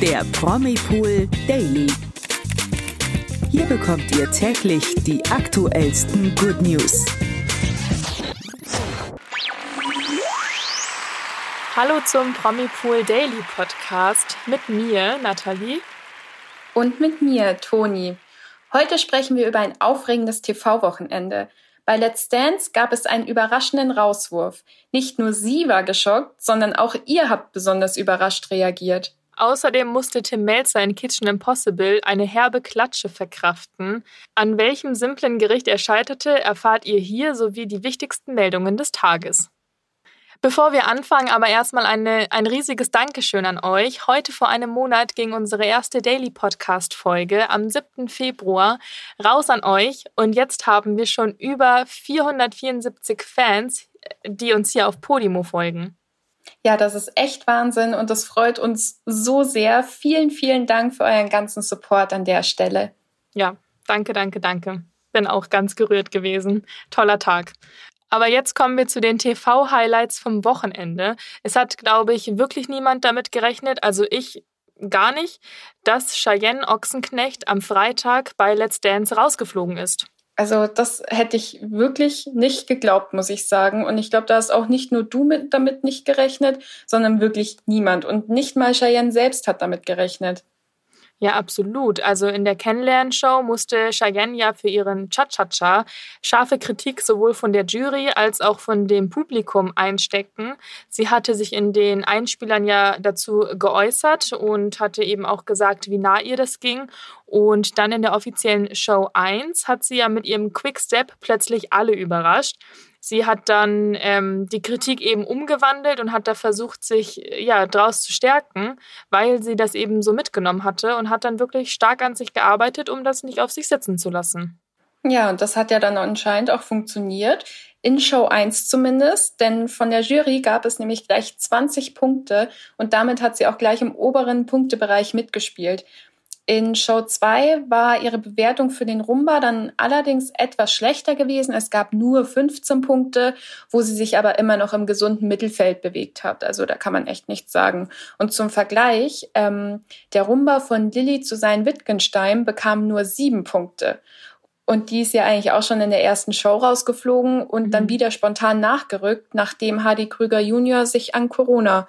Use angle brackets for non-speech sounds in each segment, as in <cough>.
der Promipool Daily. Hier bekommt ihr täglich die aktuellsten Good News. Hallo zum Promipool Daily Podcast mit mir, Nathalie. Und mit mir, Toni. Heute sprechen wir über ein aufregendes TV-Wochenende. Bei Let's Dance gab es einen überraschenden Rauswurf. Nicht nur sie war geschockt, sondern auch ihr habt besonders überrascht reagiert. Außerdem musste Tim Melzer in Kitchen Impossible eine herbe Klatsche verkraften. An welchem simplen Gericht er scheiterte, erfahrt ihr hier sowie die wichtigsten Meldungen des Tages. Bevor wir anfangen, aber erstmal eine, ein riesiges Dankeschön an euch. Heute vor einem Monat ging unsere erste Daily Podcast Folge am 7. Februar raus an euch und jetzt haben wir schon über 474 Fans, die uns hier auf Podimo folgen. Ja, das ist echt Wahnsinn und das freut uns so sehr. Vielen, vielen Dank für euren ganzen Support an der Stelle. Ja, danke, danke, danke. Bin auch ganz gerührt gewesen. Toller Tag. Aber jetzt kommen wir zu den TV-Highlights vom Wochenende. Es hat, glaube ich, wirklich niemand damit gerechnet, also ich gar nicht, dass Cheyenne Ochsenknecht am Freitag bei Let's Dance rausgeflogen ist. Also das hätte ich wirklich nicht geglaubt, muss ich sagen. Und ich glaube, da ist auch nicht nur du mit, damit nicht gerechnet, sondern wirklich niemand. Und nicht mal Cheyenne selbst hat damit gerechnet. Ja, absolut. Also in der Kennenlernshow musste Cheyenne ja für ihren Cha-Cha-Cha scharfe Kritik sowohl von der Jury als auch von dem Publikum einstecken. Sie hatte sich in den Einspielern ja dazu geäußert und hatte eben auch gesagt, wie nah ihr das ging. Und dann in der offiziellen Show 1 hat sie ja mit ihrem Quickstep plötzlich alle überrascht. Sie hat dann ähm, die Kritik eben umgewandelt und hat da versucht, sich ja draus zu stärken, weil sie das eben so mitgenommen hatte und hat dann wirklich stark an sich gearbeitet, um das nicht auf sich sitzen zu lassen. Ja, und das hat ja dann anscheinend auch funktioniert. In Show 1 zumindest, denn von der Jury gab es nämlich gleich 20 Punkte und damit hat sie auch gleich im oberen Punktebereich mitgespielt. In Show 2 war ihre Bewertung für den Rumba dann allerdings etwas schlechter gewesen. Es gab nur 15 Punkte, wo sie sich aber immer noch im gesunden Mittelfeld bewegt hat. Also da kann man echt nichts sagen. Und zum Vergleich, ähm, der Rumba von Lilly zu sein Wittgenstein bekam nur sieben Punkte. Und die ist ja eigentlich auch schon in der ersten Show rausgeflogen und mhm. dann wieder spontan nachgerückt, nachdem Hardy Krüger Junior sich an Corona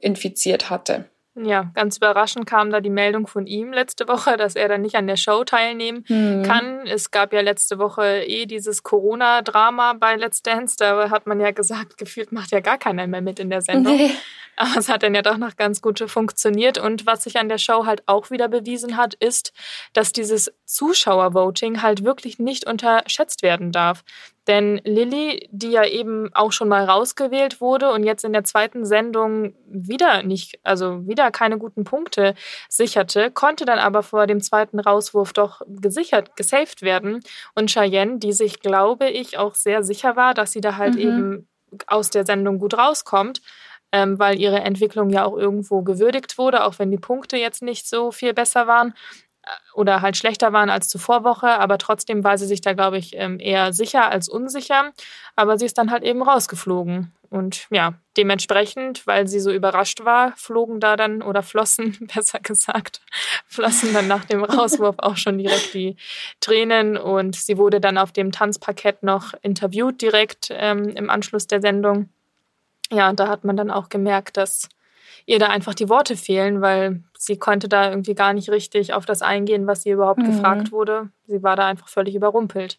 infiziert hatte. Ja, ganz überraschend kam da die Meldung von ihm letzte Woche, dass er dann nicht an der Show teilnehmen mhm. kann. Es gab ja letzte Woche eh dieses Corona-Drama bei Let's Dance. Da hat man ja gesagt, gefühlt macht ja gar keiner mehr mit in der Sendung. Nee. Aber es hat dann ja doch noch ganz gut funktioniert. Und was sich an der Show halt auch wieder bewiesen hat, ist, dass dieses Zuschauervoting halt wirklich nicht unterschätzt werden darf. Denn Lilly, die ja eben auch schon mal rausgewählt wurde und jetzt in der zweiten Sendung wieder nicht, also wieder keine guten Punkte sicherte, konnte dann aber vor dem zweiten Rauswurf doch gesichert, gesaved werden. Und Cheyenne, die sich, glaube ich, auch sehr sicher war, dass sie da halt mhm. eben aus der Sendung gut rauskommt, ähm, weil ihre Entwicklung ja auch irgendwo gewürdigt wurde, auch wenn die Punkte jetzt nicht so viel besser waren, oder halt schlechter waren als zuvor Woche, aber trotzdem war sie sich da, glaube ich, ähm, eher sicher als unsicher. Aber sie ist dann halt eben rausgeflogen. Und ja, dementsprechend, weil sie so überrascht war, flogen da dann oder flossen, <laughs> besser gesagt, flossen dann nach dem Rauswurf auch schon direkt die Tränen. Und sie wurde dann auf dem Tanzparkett noch interviewt direkt ähm, im Anschluss der Sendung. Ja, und da hat man dann auch gemerkt, dass ihr da einfach die Worte fehlen, weil sie konnte da irgendwie gar nicht richtig auf das eingehen, was sie überhaupt mhm. gefragt wurde. Sie war da einfach völlig überrumpelt.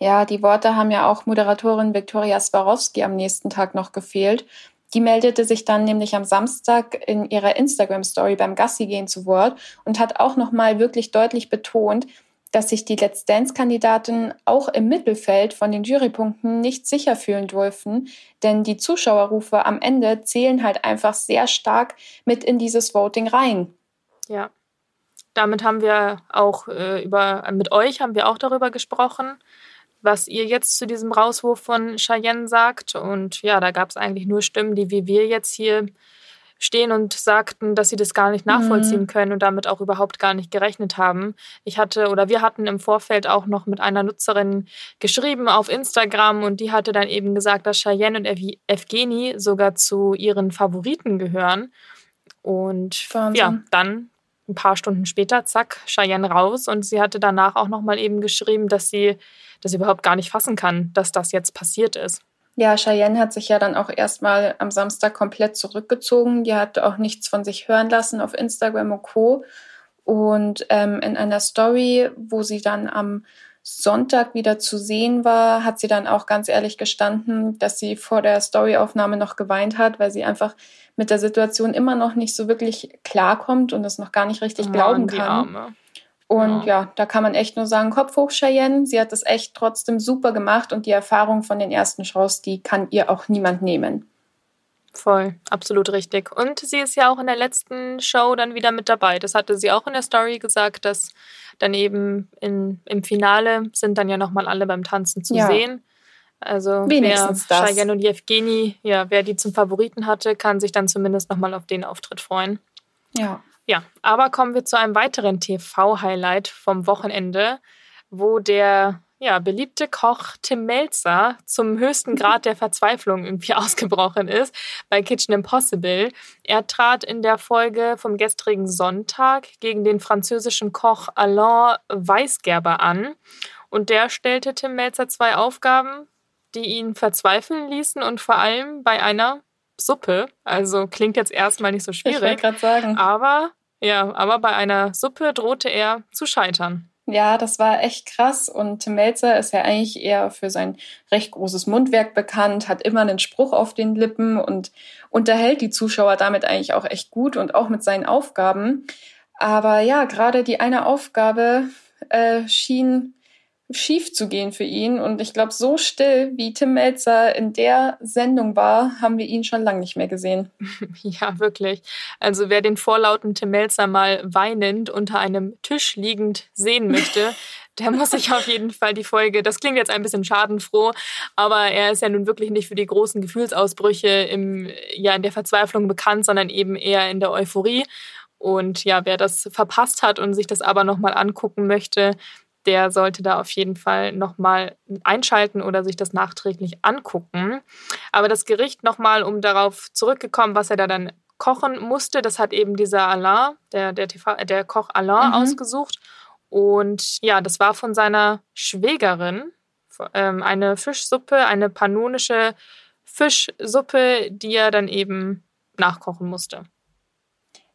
Ja, die Worte haben ja auch Moderatorin Viktoria Swarovski am nächsten Tag noch gefehlt. Die meldete sich dann nämlich am Samstag in ihrer Instagram-Story beim Gassi gehen zu Wort und hat auch nochmal wirklich deutlich betont, dass sich die Let's Dance-Kandidaten auch im Mittelfeld von den Jurypunkten nicht sicher fühlen durften, denn die Zuschauerrufe am Ende zählen halt einfach sehr stark mit in dieses Voting rein. Ja, damit haben wir auch äh, über, mit euch haben wir auch darüber gesprochen, was ihr jetzt zu diesem Rauswurf von Cheyenne sagt. Und ja, da gab es eigentlich nur Stimmen, die wie wir jetzt hier stehen und sagten, dass sie das gar nicht nachvollziehen mhm. können und damit auch überhaupt gar nicht gerechnet haben. Ich hatte oder wir hatten im Vorfeld auch noch mit einer Nutzerin geschrieben auf Instagram und die hatte dann eben gesagt, dass Cheyenne und Evgeny sogar zu ihren Favoriten gehören. Und Wahnsinn. ja, dann ein paar Stunden später, zack, Cheyenne raus. Und sie hatte danach auch nochmal eben geschrieben, dass sie das überhaupt gar nicht fassen kann, dass das jetzt passiert ist. Ja, Cheyenne hat sich ja dann auch erstmal am Samstag komplett zurückgezogen. Die hat auch nichts von sich hören lassen auf Instagram und Co. Und ähm, in einer Story, wo sie dann am Sonntag wieder zu sehen war, hat sie dann auch ganz ehrlich gestanden, dass sie vor der Storyaufnahme noch geweint hat, weil sie einfach mit der Situation immer noch nicht so wirklich klarkommt und es noch gar nicht richtig Mann, glauben kann. Und ja. ja. da kann man echt nur sagen, Kopf hoch, Cheyenne. Sie hat das echt trotzdem super gemacht und die Erfahrung von den ersten Shows, die kann ihr auch niemand nehmen. Voll, absolut richtig. Und sie ist ja auch in der letzten Show dann wieder mit dabei. Das hatte sie auch in der Story gesagt, dass dann eben in, im Finale sind dann ja nochmal alle beim Tanzen zu ja. sehen. Also Wenigstens wer das. Cheyenne und Evgeni, ja, wer die zum Favoriten hatte, kann sich dann zumindest nochmal auf den Auftritt freuen. Ja. Ja, aber kommen wir zu einem weiteren TV-Highlight vom Wochenende, wo der ja, beliebte Koch Tim Melzer zum höchsten <laughs> Grad der Verzweiflung irgendwie <laughs> ausgebrochen ist bei Kitchen Impossible. Er trat in der Folge vom gestrigen Sonntag gegen den französischen Koch Alain Weisgerber an. Und der stellte Tim Melzer zwei Aufgaben, die ihn verzweifeln ließen und vor allem bei einer Suppe. Also klingt jetzt erstmal nicht so schwierig. Ich wollte gerade sagen. Aber ja, aber bei einer Suppe drohte er zu scheitern. Ja, das war echt krass. Und Tim Melzer ist ja eigentlich eher für sein recht großes Mundwerk bekannt, hat immer einen Spruch auf den Lippen und unterhält die Zuschauer damit eigentlich auch echt gut und auch mit seinen Aufgaben. Aber ja, gerade die eine Aufgabe äh, schien schief zu gehen für ihn. Und ich glaube, so still wie Tim Melzer in der Sendung war, haben wir ihn schon lange nicht mehr gesehen. <laughs> Ja, wirklich. Also wer den vorlauten Tim Melzer mal weinend unter einem Tisch liegend sehen möchte, <laughs> der muss sich auf jeden Fall die Folge, das klingt jetzt ein bisschen schadenfroh, aber er ist ja nun wirklich nicht für die großen Gefühlsausbrüche im, ja, in der Verzweiflung bekannt, sondern eben eher in der Euphorie. Und ja, wer das verpasst hat und sich das aber nochmal angucken möchte, der sollte da auf jeden Fall nochmal einschalten oder sich das nachträglich angucken. Aber das Gericht nochmal, um darauf zurückgekommen, was er da dann kochen musste, das hat eben dieser Alain, der, der, TV, der Koch Alain, mhm. ausgesucht. Und ja, das war von seiner Schwägerin ähm, eine Fischsuppe, eine panonische Fischsuppe, die er dann eben nachkochen musste.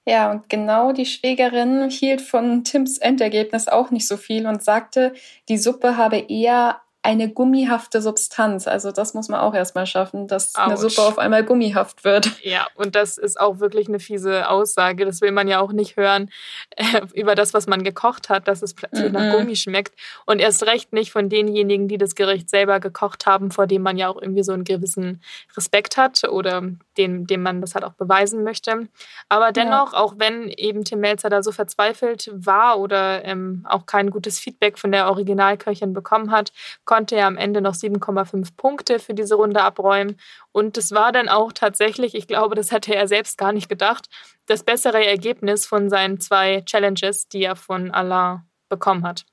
Ja, und genau die Schwägerin hielt von Tims Endergebnis auch nicht so viel und sagte, die Suppe habe eher eine gummihafte Substanz. Also das muss man auch erstmal schaffen, dass Ouch. eine Suppe auf einmal gummihaft wird. Ja, und das ist auch wirklich eine fiese Aussage. Das will man ja auch nicht hören äh, über das, was man gekocht hat, dass es plötzlich mm -mm. nach Gummi schmeckt. Und erst recht nicht von denjenigen, die das Gericht selber gekocht haben, vor dem man ja auch irgendwie so einen gewissen Respekt hat oder dem, dem man das halt auch beweisen möchte. Aber dennoch, ja. auch wenn eben Tim Melzer da so verzweifelt war oder ähm, auch kein gutes Feedback von der Originalköchin bekommen hat, konnte er am Ende noch 7,5 Punkte für diese Runde abräumen. Und das war dann auch tatsächlich, ich glaube, das hätte er selbst gar nicht gedacht, das bessere Ergebnis von seinen zwei Challenges, die er von Alain bekommen hat.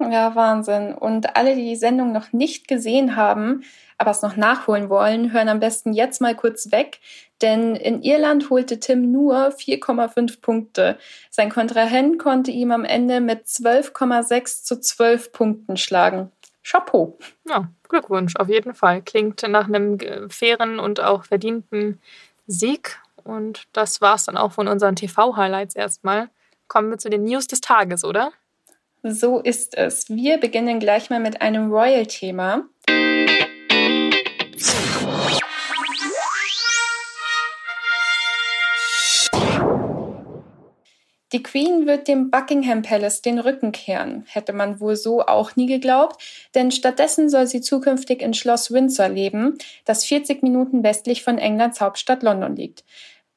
Ja, Wahnsinn. Und alle, die die Sendung noch nicht gesehen haben, aber es noch nachholen wollen, hören am besten jetzt mal kurz weg, denn in Irland holte Tim nur 4,5 Punkte. Sein Kontrahent konnte ihm am Ende mit 12,6 zu 12 Punkten schlagen. Chapeau. Ja, Glückwunsch, auf jeden Fall. Klingt nach einem fairen und auch verdienten Sieg. Und das war es dann auch von unseren TV-Highlights erstmal. Kommen wir zu den News des Tages, oder? So ist es. Wir beginnen gleich mal mit einem Royal-Thema. Die Queen wird dem Buckingham Palace den Rücken kehren, hätte man wohl so auch nie geglaubt, denn stattdessen soll sie zukünftig in Schloss Windsor leben, das 40 Minuten westlich von Englands Hauptstadt London liegt.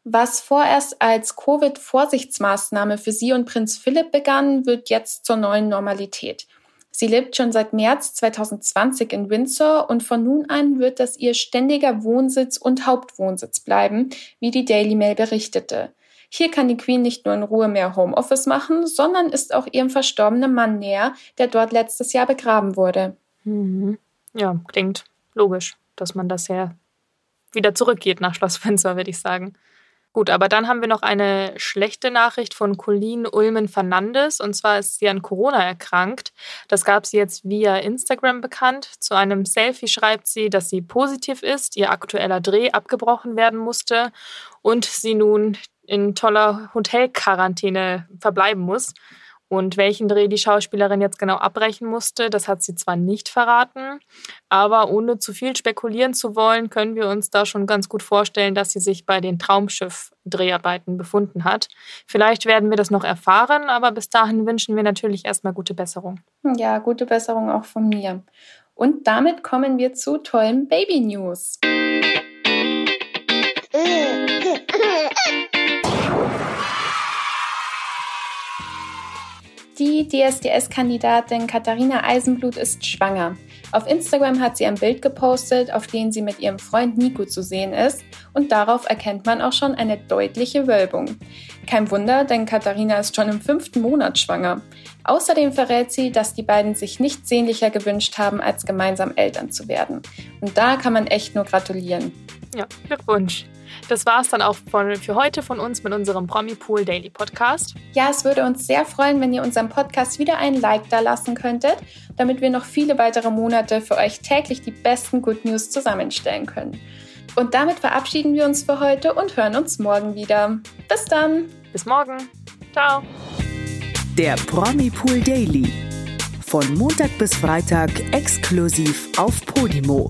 Was vorerst als Covid-Vorsichtsmaßnahme für sie und Prinz Philipp begann, wird jetzt zur neuen Normalität. Sie lebt schon seit März 2020 in Windsor und von nun an wird das ihr ständiger Wohnsitz und Hauptwohnsitz bleiben, wie die Daily Mail berichtete. Hier kann die Queen nicht nur in Ruhe mehr Homeoffice machen, sondern ist auch ihrem verstorbenen Mann näher, der dort letztes Jahr begraben wurde. Mhm. Ja, klingt logisch, dass man das ja wieder zurückgeht nach Schloss Windsor, würde ich sagen. Gut, aber dann haben wir noch eine schlechte Nachricht von Colleen Ulmen Fernandes. Und zwar ist sie an Corona erkrankt. Das gab sie jetzt via Instagram bekannt. Zu einem Selfie schreibt sie, dass sie positiv ist, ihr aktueller Dreh abgebrochen werden musste und sie nun in toller Hotelquarantäne verbleiben muss. Und welchen Dreh die Schauspielerin jetzt genau abbrechen musste, das hat sie zwar nicht verraten, aber ohne zu viel spekulieren zu wollen, können wir uns da schon ganz gut vorstellen, dass sie sich bei den Traumschiff-Dreharbeiten befunden hat. Vielleicht werden wir das noch erfahren, aber bis dahin wünschen wir natürlich erstmal gute Besserung. Ja, gute Besserung auch von mir. Und damit kommen wir zu tollen Baby Die DSDS-Kandidatin Katharina Eisenblut ist schwanger. Auf Instagram hat sie ein Bild gepostet, auf dem sie mit ihrem Freund Nico zu sehen ist und darauf erkennt man auch schon eine deutliche Wölbung. Kein Wunder, denn Katharina ist schon im fünften Monat schwanger. Außerdem verrät sie, dass die beiden sich nichts sehnlicher gewünscht haben, als gemeinsam Eltern zu werden. Und da kann man echt nur gratulieren. Ja, Glückwunsch. Das war es dann auch von, für heute von uns mit unserem Promi Pool Daily Podcast. Ja, es würde uns sehr freuen, wenn ihr unserem Podcast wieder ein Like da lassen könntet, damit wir noch viele weitere Monate für euch täglich die besten Good News zusammenstellen können. Und damit verabschieden wir uns für heute und hören uns morgen wieder. Bis dann. Bis morgen. Ciao. Der Promi Pool Daily. Von Montag bis Freitag exklusiv auf Podimo.